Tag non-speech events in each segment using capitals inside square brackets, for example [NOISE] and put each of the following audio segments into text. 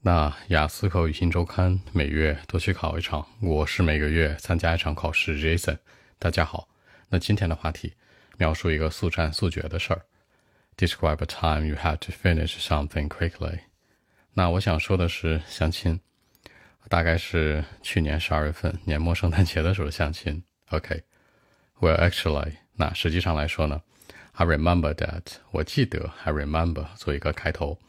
那雅思口语新周刊每月都去考一场，我是每个月参加一场考试。Jason，大家好。那今天的话题，描述一个速战速决的事儿。Describe a time you had to finish something quickly。那我想说的是相亲，大概是去年十二月份年末圣诞节的时候相亲。OK，Well actually，那实际上来说呢，I remember that，我记得，I remember 做一个开头。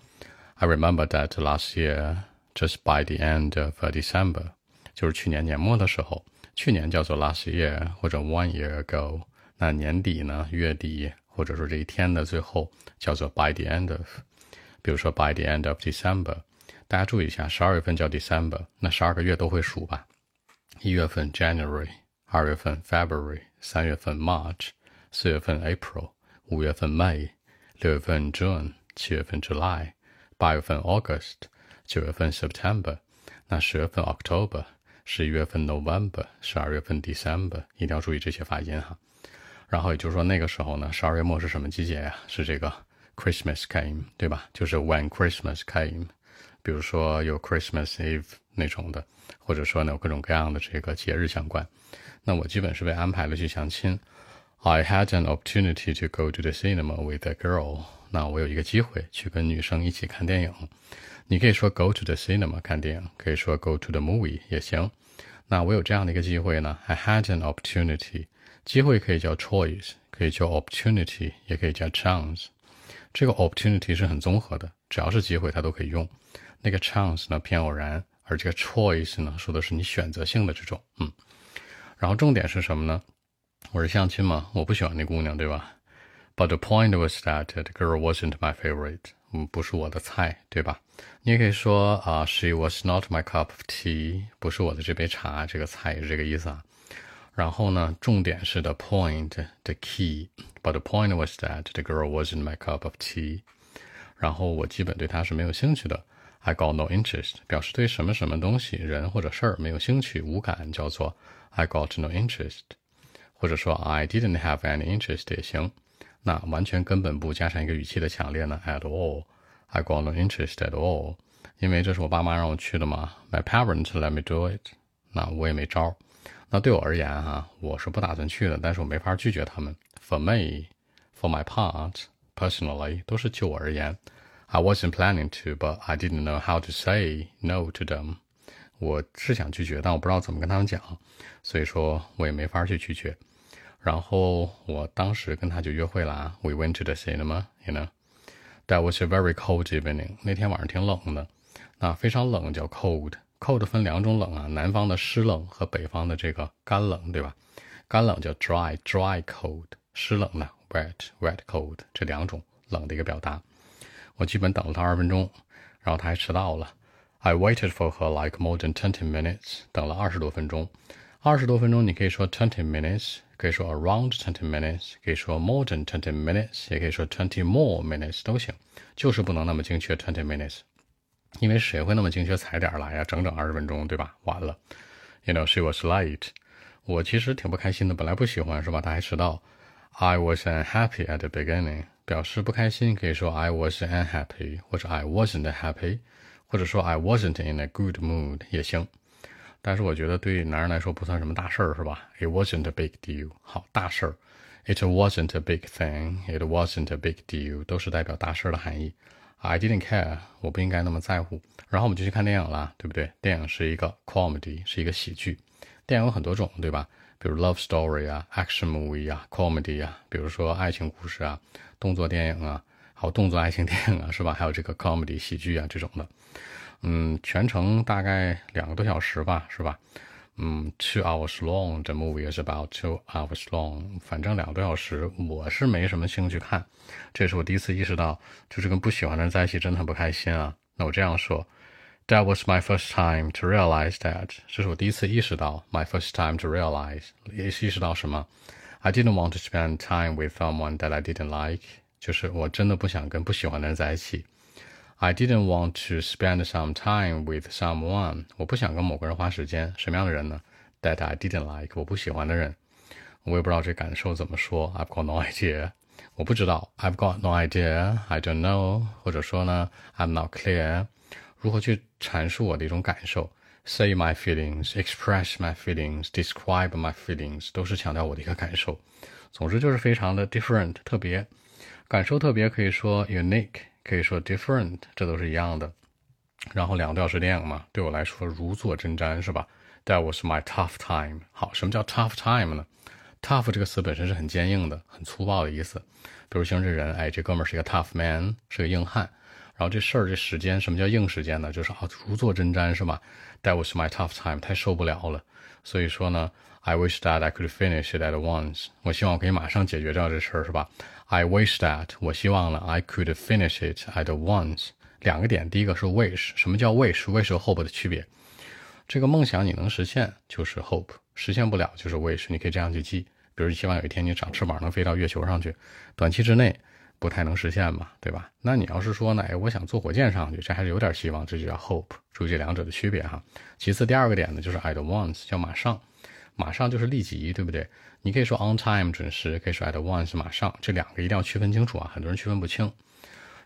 I remember that last year, just by the end of December，就是去年年末的时候。去年叫做 last year 或者 one year ago。那年底呢，月底或者说这一天的最后叫做 by the end of。比如说 by the end of December，大家注意一下，十二月份叫 December，那十二个月都会数吧？一月份 January，二月份 February，三月份 March，四月份 April，五月份 May，六月份 June，七月份 July。 八月份 August，九月份 September，那十月份 October，十一月份 November，十二月份 December，一定要注意这些发音哈。然后也就是说那个时候呢，十二月末是什么季节呀？是这个 Christmas came，对吧？就是 When Christmas came，比如说有 Christmas Eve 那种的，或者说呢有各种各样的这个节日相关。那我基本是被安排了去相亲。I had an opportunity to go to the cinema with a girl. 那我有一个机会去跟女生一起看电影，你可以说 go to the cinema 看电影，可以说 go to the movie 也行。那我有这样的一个机会呢，I had an opportunity。机会可以叫 choice，可以叫 opportunity，也可以叫 chance。这个 opportunity 是很综合的，只要是机会它都可以用。那个 chance 呢偏偶然，而这个 choice 呢说的是你选择性的这种，嗯。然后重点是什么呢？我是相亲嘛，我不喜欢那姑娘，对吧 ？But the point was that the girl wasn't my favorite，嗯，不是我的菜，对吧？你也可以说啊，she was not my cup of tea，不是我的这杯茶，这个菜也是这个意思啊。然后呢，重点是 the point，the key。But the point was that the girl wasn't my cup of tea。然后我基本对她是没有兴趣的。I got no interest，表示对什么什么东西、人或者事儿没有兴趣、无感，叫做 I got no interest。或者说 I didn't have any interest 也行。 那完全根本不加上一个语气的强烈呢？At all, I got no interest at all，因为这是我爸妈让我去的嘛。My parents let me do it，那我也没招。那对我而言哈，我是不打算去的，但是我没法拒绝他们。For me, for my part, personally，都是就我而言。I wasn't planning to, but I didn't know how to say no to them。我是想拒绝，但我不知道怎么跟他们讲，所以说我也没法去拒绝。然后我当时跟他就约会了啊，We went to the cinema，you know。That was a very cold evening。那天晚上挺冷的，那非常冷叫 cold。cold 分两种冷啊，南方的湿冷和北方的这个干冷，对吧？干冷叫 dry，dry cold。湿冷呢 wet，wet cold。这两种冷的一个表达。我基本等了他二十分钟，然后他还迟到了。I waited for her like more than twenty minutes。等了二十多分钟。二十多分钟你可以说 twenty minutes。可以说 around twenty minutes，可以说 more than twenty minutes，也可以说 twenty more minutes 都行，就是不能那么精确 twenty minutes，因为谁会那么精确踩点来呀？整整二十分钟，对吧？完了，You know she was late，我其实挺不开心的，本来不喜欢是吧？他还迟到。I was unhappy at the beginning，表示不开心可以说 I was unhappy，或者 I wasn't happy，或者说 I wasn't in a good mood 也行。 但是我觉得对男人来说不算什么大事儿，是吧？It wasn't a big deal。好，大事儿。It wasn't a big thing。It wasn't a big deal，都是代表大事的含义。I didn't care，我不应该那么在乎。然后我们就去看电影了，对不对？电影是一个 comedy，是一个喜剧。电影有很多种，对吧？比如 love story 啊，action movie 啊，comedy 啊，比如说爱情故事啊，动作电影啊，还有动作爱情电影啊，是吧？还有这个 comedy 喜剧啊这种的。嗯，全程大概两个多小时吧，是吧？嗯，two hours long，这 movie is about two hours long，反正两个多小时，我是没什么兴趣看。这是我第一次意识到，就是跟不喜欢的人在一起真的很不开心啊。那我这样说，That was my first time to realize that，这是我第一次意识到，my first time to realize，也意识到什么？I didn't want to spend time with someone that I didn't like，就是我真的不想跟不喜欢的人在一起。I didn't want to spend some time with someone。我不想跟某个人花时间。什么样的人呢？That I didn't like。我不喜欢的人。我也不知道这感受怎么说。I've got no idea。我不知道。I've got no idea。I don't know。或者说呢，I'm not clear。 如何去阐述我的一种感受，say my feelings, express my feelings, describe my feelings，都是强调我的一个感受。总之就是非常的 different，特别，感受特别可以说 unique， 可以说 different，这都是一样的。然后两个调式电影嘛，对我来说如坐针毡，是吧？That was my tough time。好，什么叫 tough time 呢？tough 这个词本身是很坚硬的、很粗暴的意思。比如形容这人，哎，这哥们儿是一个 tough man，是个硬汉。然后这事儿这时间，什么叫硬时间呢？就是啊，如坐针毡，是吧？That was my tough time，太受不了了。所以说呢，I wish that I could finish it at once。我希望我可以马上解决掉这事儿，是吧？I wish that，我希望呢，I could finish it at once。两个点，第一个是 wish，什么叫 wish？wish 和 hope 的区别？这个梦想你能实现就是 hope，实现不了就是 wish。你可以这样去记，比如希望有一天你长翅膀能飞到月球上去，短期之内。不太能实现嘛，对吧？那你要是说呢，哎，我想坐火箭上去，这还是有点希望，这就叫 hope。注意这两者的区别哈。其次，第二个点呢，就是 at once，叫马上，马上就是立即，对不对？你可以说 on time 准时，可以说 at once 马上，这两个一定要区分清楚啊。很多人区分不清。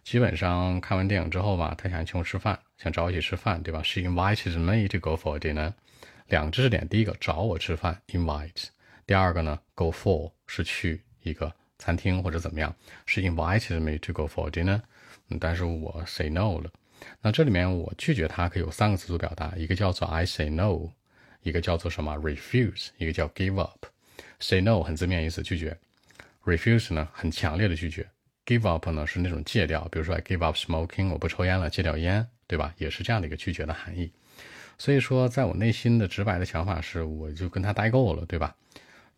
基本上看完电影之后吧，他想请我吃饭，想找我一起吃饭，对吧？She invited me to go for dinner。两个知识点，第一个找我吃饭，invite；第二个呢，go for 是去一个。餐厅或者怎么样，是 invited me to go for dinner，嗯但是我 say no 了。那这里面我拒绝他可以有三个词组表达，一个叫做 I say no，一个叫做什么 refuse，一个叫 give up。say no 很字面意思拒绝，refuse 呢很强烈的拒绝，give up 呢是那种戒掉，比如说 I give up smoking，我不抽烟了，戒掉烟，对吧？也是这样的一个拒绝的含义。所以说，在我内心的直白的想法是，我就跟他待够了，对吧？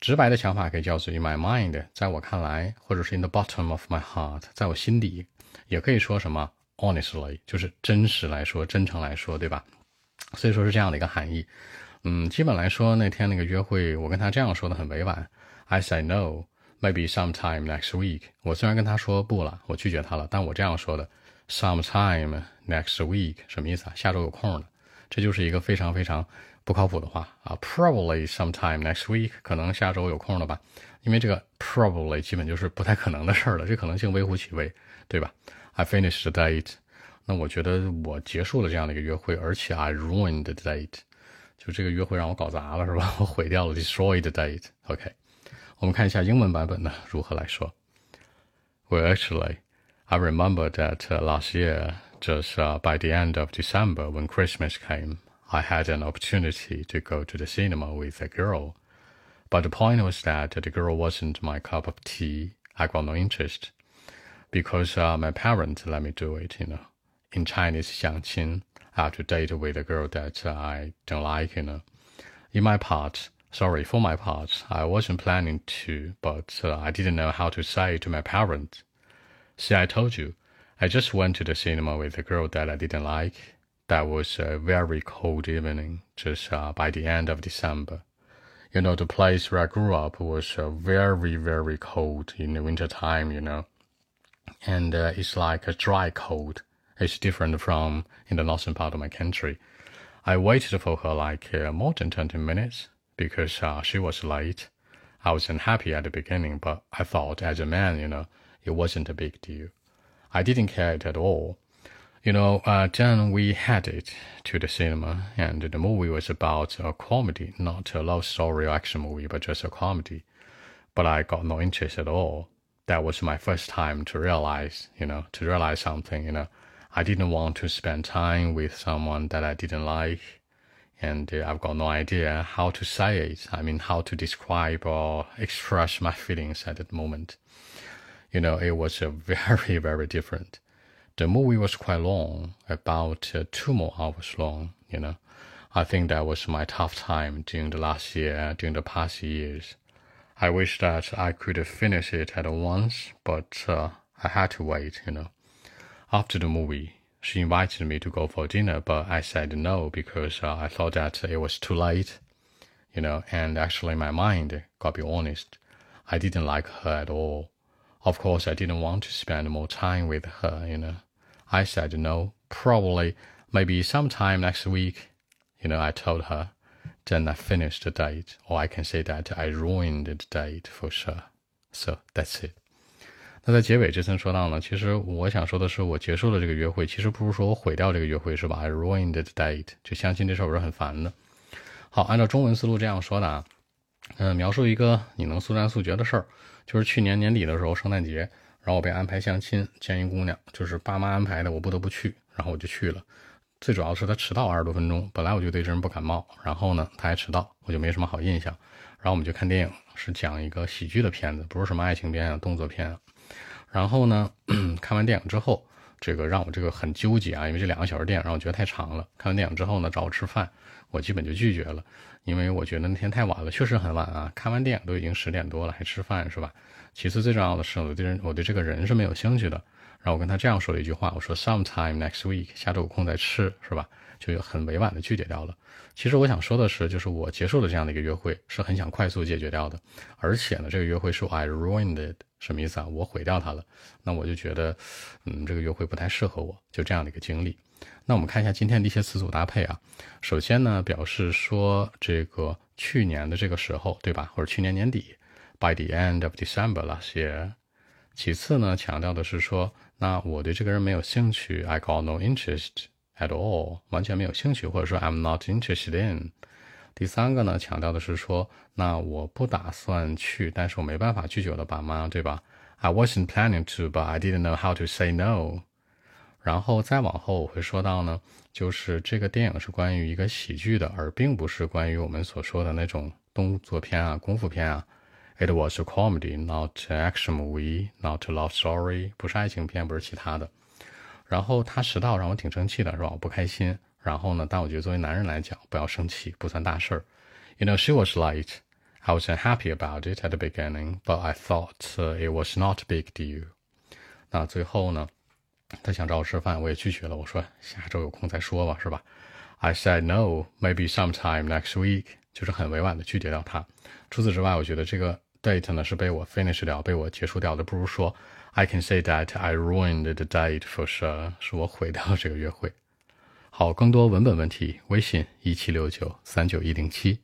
直白的想法可以叫做 in my mind，在我看来，或者是 in the bottom of my heart，在我心底，也可以说什么 honestly，就是真实来说，真诚来说，对吧？所以说是这样的一个含义。嗯，基本来说那天那个约会，我跟他这样说的很委婉，I say no，maybe sometime next week。我虽然跟他说不了，我拒绝他了，但我这样说的，sometime next week 什么意思啊？下周有空了，这就是一个非常非常。不靠谱的话啊，probably sometime next week，可能下周有空了吧？因为这个 probably 基本就是不太可能的事儿了，这可能性微乎其微，对吧？I finished the date，那我觉得我结束了这样的一个约会，而且 I ruined the date，就这个约会让我搞砸了，是吧？我毁掉了 destroyed [LAUGHS] the date。OK，我们看一下英文版本呢如何来说。Well, actually, I remember that last year, just by the end of December when Christmas came. I had an opportunity to go to the cinema with a girl. But the point was that the girl wasn't my cup of tea. I got no interest. Because uh, my parents let me do it, you know. In Chinese 相亲, have to date with a girl that uh, I don't like, you know. In my part, sorry, for my part, I wasn't planning to, but uh, I didn't know how to say it to my parents. See, I told you, I just went to the cinema with a girl that I didn't like that was a very cold evening, just uh, by the end of December. You know, the place where I grew up was uh, very, very cold in the winter time, you know. And uh, it's like a dry cold. It's different from in the northern part of my country. I waited for her like uh, more than 20 minutes because uh, she was late. I wasn't happy at the beginning, but I thought as a man, you know, it wasn't a big deal. I didn't care it at all you know, uh, then we headed to the cinema, and the movie was about a comedy, not a love story or action movie, but just a comedy. But I got no interest at all. That was my first time to realize, you know, to realize something, you know. I didn't want to spend time with someone that I didn't like, and uh, I've got no idea how to say it. I mean, how to describe or express my feelings at that moment. You know, it was a [LAUGHS] very, very different. The movie was quite long, about uh, two more hours long, you know. I think that was my tough time during the last year, during the past years. I wish that I could finish it at once, but uh, I had to wait, you know. After the movie, she invited me to go for dinner, but I said no because uh, I thought that it was too late, you know, and actually my mind, gotta be honest, I didn't like her at all. Of course, I didn't want to spend more time with her, you know. I said no, probably, maybe sometime next week. You know, I told her. Then I finished the date, or I can say that I ruined the date for sure. So that's it. 那在结尾这层说到呢，其实我想说的是，我结束了这个约会，其实不如说我毁掉这个约会，是吧？I ruined the date。就相亲这事儿我是很烦的。好，按照中文思路这样说的啊，嗯，描述一个你能速战速决的事儿，就是去年年底的时候，圣诞节，然后我被安排相亲，见一姑娘，就是爸妈安排的，我不得不去，然后我就去了。最主要是他迟到二十多分钟，本来我就对这人不感冒，然后呢他还迟到，我就没什么好印象。然后我们就看电影，是讲一个喜剧的片子，不是什么爱情片啊、动作片啊。然后呢，[CLEARS THROAT] 看完电影之后，这个让我这个很纠结啊，因为这两个小时电影让我觉得太长了。看完电影之后呢，找我吃饭。我基本就拒绝了，因为我觉得那天太晚了，确实很晚啊。看完电影都已经十点多了，还吃饭是吧？其次最重要的是，我对人，我对这个人是没有兴趣的。然后我跟他这样说了一句话，我说 sometime next week，下周有空再吃是吧？就很委婉的拒绝掉了。其实我想说的是，就是我结束了这样的一个约会，是很想快速解决掉的。而且呢，这个约会是 I ruined 什么意思啊？我毁掉它了。那我就觉得，嗯，这个约会不太适合我，就这样的一个经历。那我们看一下今天的一些词组搭配啊。首先呢，表示说这个去年的这个时候，对吧？或者去年年底，by the end of December last year。其次呢，强调的是说，那我对这个人没有兴趣，I got no interest at all，完全没有兴趣，或者说 I'm not interested in。第三个呢，强调的是说，那我不打算去，但是我没办法拒绝我的爸妈，对吧？I wasn't planning to，but I didn't know how to say no。然后再往后我会说到呢，就是这个电影是关于一个喜剧的，而并不是关于我们所说的那种动作片啊、功夫片啊。It was comedy, not action movie, not a love story，不是爱情片，不是其他的。然后他迟到让我挺生气的，是吧？我不开心。然后呢，但我觉得作为男人来讲，不要生气，不算大事儿。You know, she was late. I was unhappy about it at the beginning, but I thought it was not big deal. 那最后呢？他想找我吃饭，我也拒绝了。我说下周有空再说吧，是吧？I said no, maybe sometime next week，就是很委婉的拒绝掉他。除此之外，我觉得这个 date 呢是被我 finish 掉，被我结束掉的，不如说 I can say that I ruined the date for sure，是我毁掉了这个约会。好，更多文本问题，微信一七六九三九一零七。